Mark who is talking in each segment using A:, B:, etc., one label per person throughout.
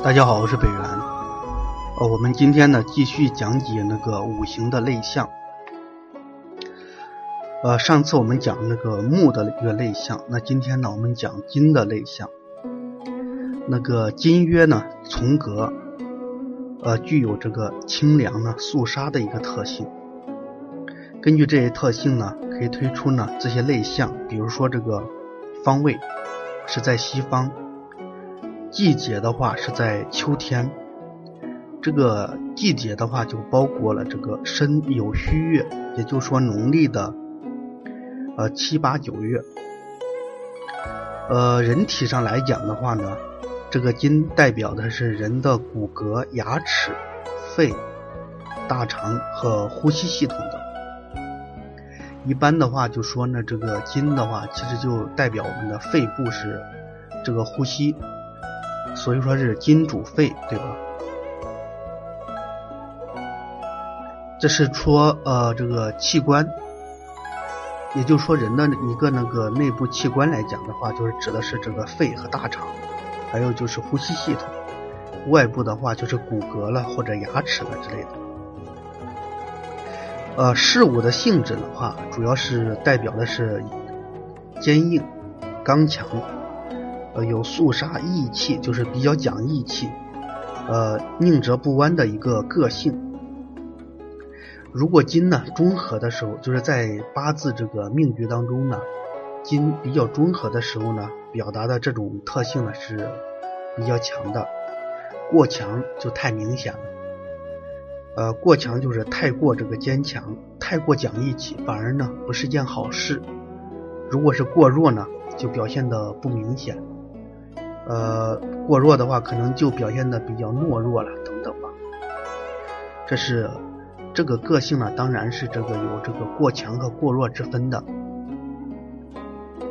A: 大家好，我是北元。呃，我们今天呢继续讲解那个五行的类象。呃，上次我们讲那个木的一个类象，那今天呢我们讲金的类象。那个金曰呢从格，呃，具有这个清凉呢肃杀的一个特性。根据这些特性呢，可以推出呢这些类象，比如说这个方位是在西方。季节的话是在秋天，这个季节的话就包括了这个申酉戌月，也就是说农历的呃七八九月。呃，人体上来讲的话呢，这个金代表的是人的骨骼、牙齿、肺、大肠和呼吸系统的。一般的话就说呢，这个金的话其实就代表我们的肺部是这个呼吸。所以说是金主肺，对吧？这是说呃这个器官，也就是说人的一个那个内部器官来讲的话，就是指的是这个肺和大肠，还有就是呼吸系统。外部的话就是骨骼了或者牙齿了之类的。呃，事物的性质的话，主要是代表的是坚硬、刚强。有肃杀义气，就是比较讲义气，呃，宁折不弯的一个个性。如果金呢中和的时候，就是在八字这个命局当中呢，金比较中和的时候呢，表达的这种特性呢是比较强的。过强就太明显了，呃，过强就是太过这个坚强，太过讲义气，反而呢不是件好事。如果是过弱呢，就表现的不明显。呃，过弱的话，可能就表现的比较懦弱了，等等吧。这是这个个性呢，当然是这个有这个过强和过弱之分的。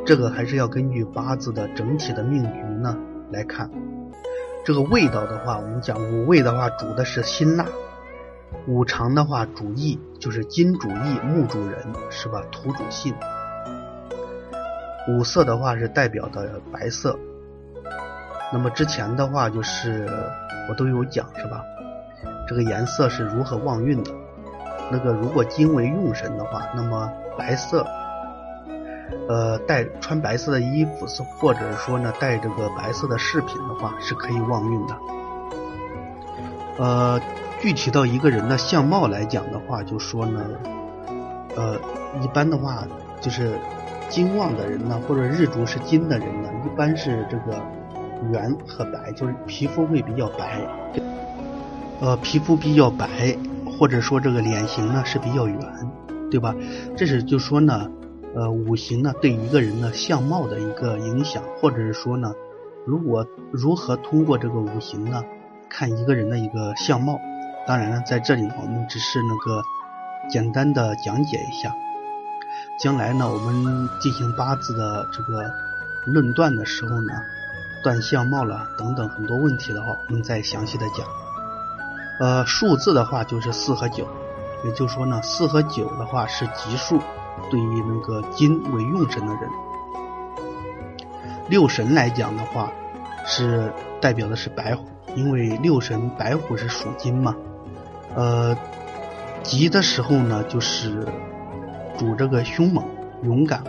A: 这个还是要根据八字的整体的命局呢来看。这个味道的话，我们讲五味的话，主的是辛辣；五常的话主义，就是金主义，木主人，是吧？土主性。五色的话是代表的白色。那么之前的话就是我都有讲是吧？这个颜色是如何旺运的？那个如果金为用神的话，那么白色，呃，带穿白色的衣服是或者说呢带这个白色的饰品的话是可以旺运的。呃，具体到一个人的相貌来讲的话，就说呢，呃，一般的话就是金旺的人呢，或者日主是金的人呢，一般是这个。圆和白就是皮肤会比较白，呃，皮肤比较白，或者说这个脸型呢是比较圆，对吧？这是就说呢，呃，五行呢对一个人的相貌的一个影响，或者是说呢，如果如何通过这个五行呢看一个人的一个相貌？当然了，在这里我们只是那个简单的讲解一下，将来呢我们进行八字的这个论断的时候呢。断相貌了等等很多问题的话，我们再详细的讲。呃，数字的话就是四和九，也就是说呢，四和九的话是吉数，对于那个金为用神的人。六神来讲的话，是代表的是白虎，因为六神白虎是属金嘛。呃，吉的时候呢，就是主这个凶猛、勇敢，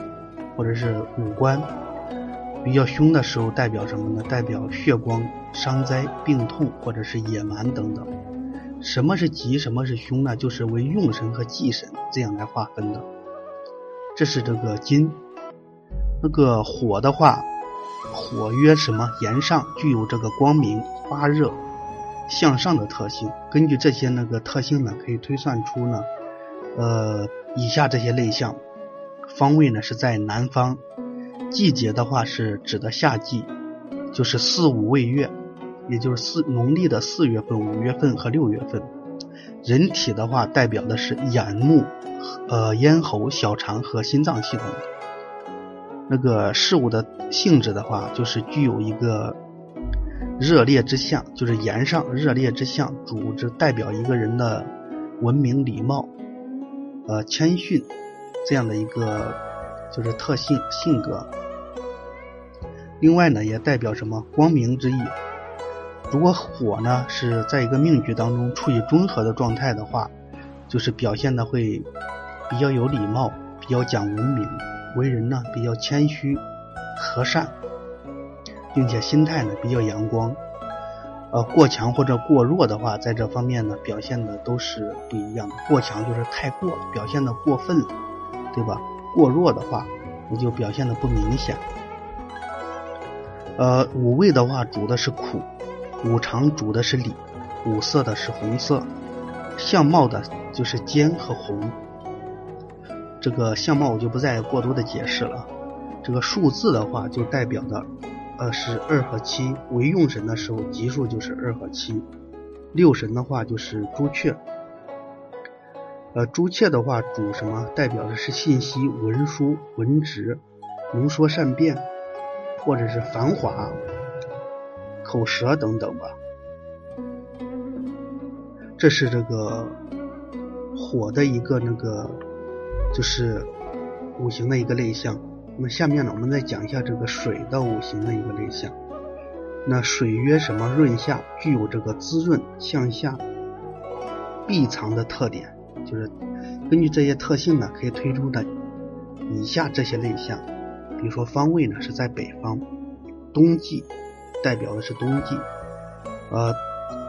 A: 或者是五官。比较凶的时候代表什么呢？代表血光、伤灾、病痛或者是野蛮等等。什么是吉，什么是凶呢？就是为用神和忌神这样来划分的。这是这个金。那个火的话，火曰什么？炎上，具有这个光明、发热、向上的特性。根据这些那个特性呢，可以推算出呢，呃，以下这些类象。方位呢是在南方。季节的话是指的夏季，就是四五未月，也就是四农历的四月份、五月份和六月份。人体的话代表的是眼目、呃咽喉、小肠和心脏系统。那个事物的性质的话，就是具有一个热烈之象，就是炎上热烈之象，主之代表一个人的文明、礼貌、呃谦逊这样的一个。就是特性性格，另外呢也代表什么光明之意，如果火呢是在一个命局当中处于中和的状态的话，就是表现的会比较有礼貌，比较讲文明，为人呢比较谦虚、和善，并且心态呢比较阳光。呃，过强或者过弱的话，在这方面呢表现的都是不一样的。过强就是太过，表现的过分了，对吧？过弱的话，那就表现的不明显。呃，五味的话主的是苦。五常主的是礼，五色的是红色，相貌的就是尖和红。这个相貌我就不再过多的解释了。这个数字的话就代表的，呃是二和七。为用神的时候，吉数就是二和七。六神的话就是朱雀，呃朱雀的话主什么？代表的是信息、文书、文职、能说善辩，或者是繁华。口舌等等吧，这是这个火的一个那个，就是五行的一个类象。那么下面呢，我们再讲一下这个水的五行的一个类象。那水曰什么？润下，具有这个滋润、向下、闭藏的特点。就是根据这些特性呢，可以推出的以下这些类象。比如说方位呢是在北方，冬季。代表的是冬季，呃，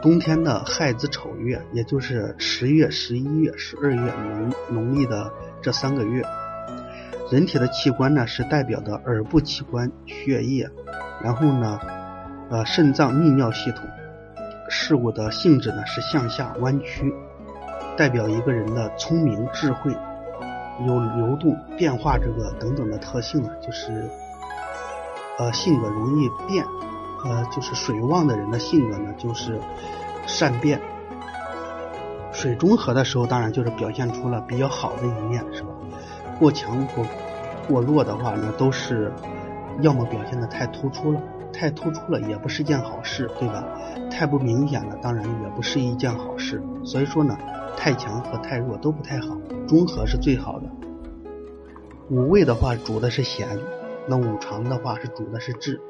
A: 冬天的亥子丑月，也就是十月、十一月、十二月农农历的这三个月。人体的器官呢是代表的耳部器官、血液，然后呢，呃，肾脏、泌尿系统。事物的性质呢是向下弯曲，代表一个人的聪明、智慧，有流动、变化这个等等的特性呢，就是呃性格容易变。呃，就是水旺的人的性格呢，就是善变。水中和的时候，当然就是表现出了比较好的一面，是吧？过强或过弱的话呢，都是要么表现的太突出了，太突出了也不是件好事，对吧？太不明显了，当然也不是一件好事。所以说呢，太强和太弱都不太好，中和是最好的。五味的话主的是咸，那五常的话是主的是智。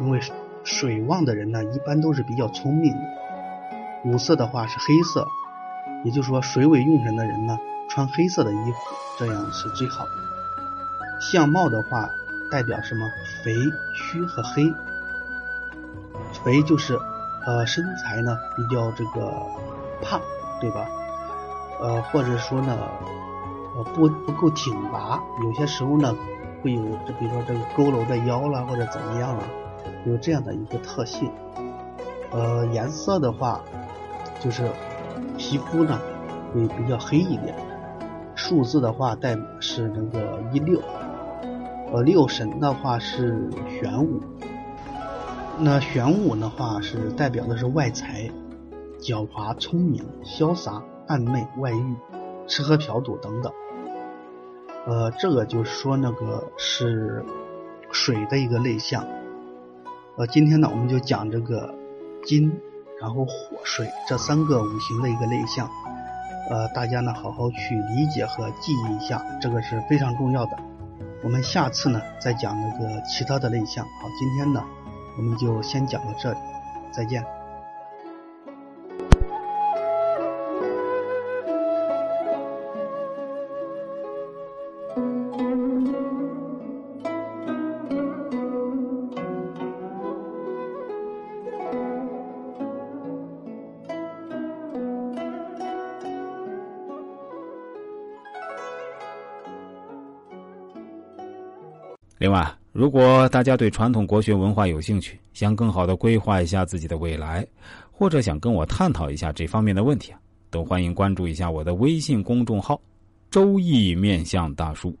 A: 因为水旺的人呢，一般都是比较聪明的。五色的话是黑色，也就是说水尾用神的人呢，穿黑色的衣服，这样是最好的。相貌的话代表什么？肥、虚和黑。肥就是呃身材呢比较这个胖，对吧？呃或者说呢呃不不够挺拔，有些时候呢会有这比如说这个佝偻的腰了，或者怎么样了。有这样的一个特性，呃，颜色的话，就是皮肤呢会比较黑一点。数字的话代是那个一六，呃，六神的话是玄武。那玄武的话是代表的是外财、狡猾、聪明、潇洒、暧昧、外遇、吃喝嫖赌等等。呃，这个就是说那个是水的一个类象。呃，今天呢，我们就讲这个金，然后火、水这三个五行的一个类象。呃，大家呢好好去理解和记忆一下，这个是非常重要的。我们下次呢再讲那个其他的类象。好，今天呢我们就先讲到这里，再见。
B: 另外，如果大家对传统国学文化有兴趣，想更好的规划一下自己的未来，或者想跟我探讨一下这方面的问题啊，都欢迎关注一下我的微信公众号“周易面相大叔”，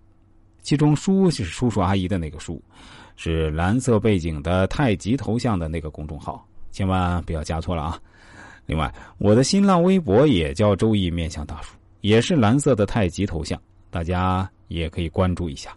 B: 其中“叔”是叔叔阿姨的那个“叔”，是蓝色背景的太极头像的那个公众号，千万不要加错了啊！另外，我的新浪微博也叫“周易面相大叔”，也是蓝色的太极头像，大家也可以关注一下。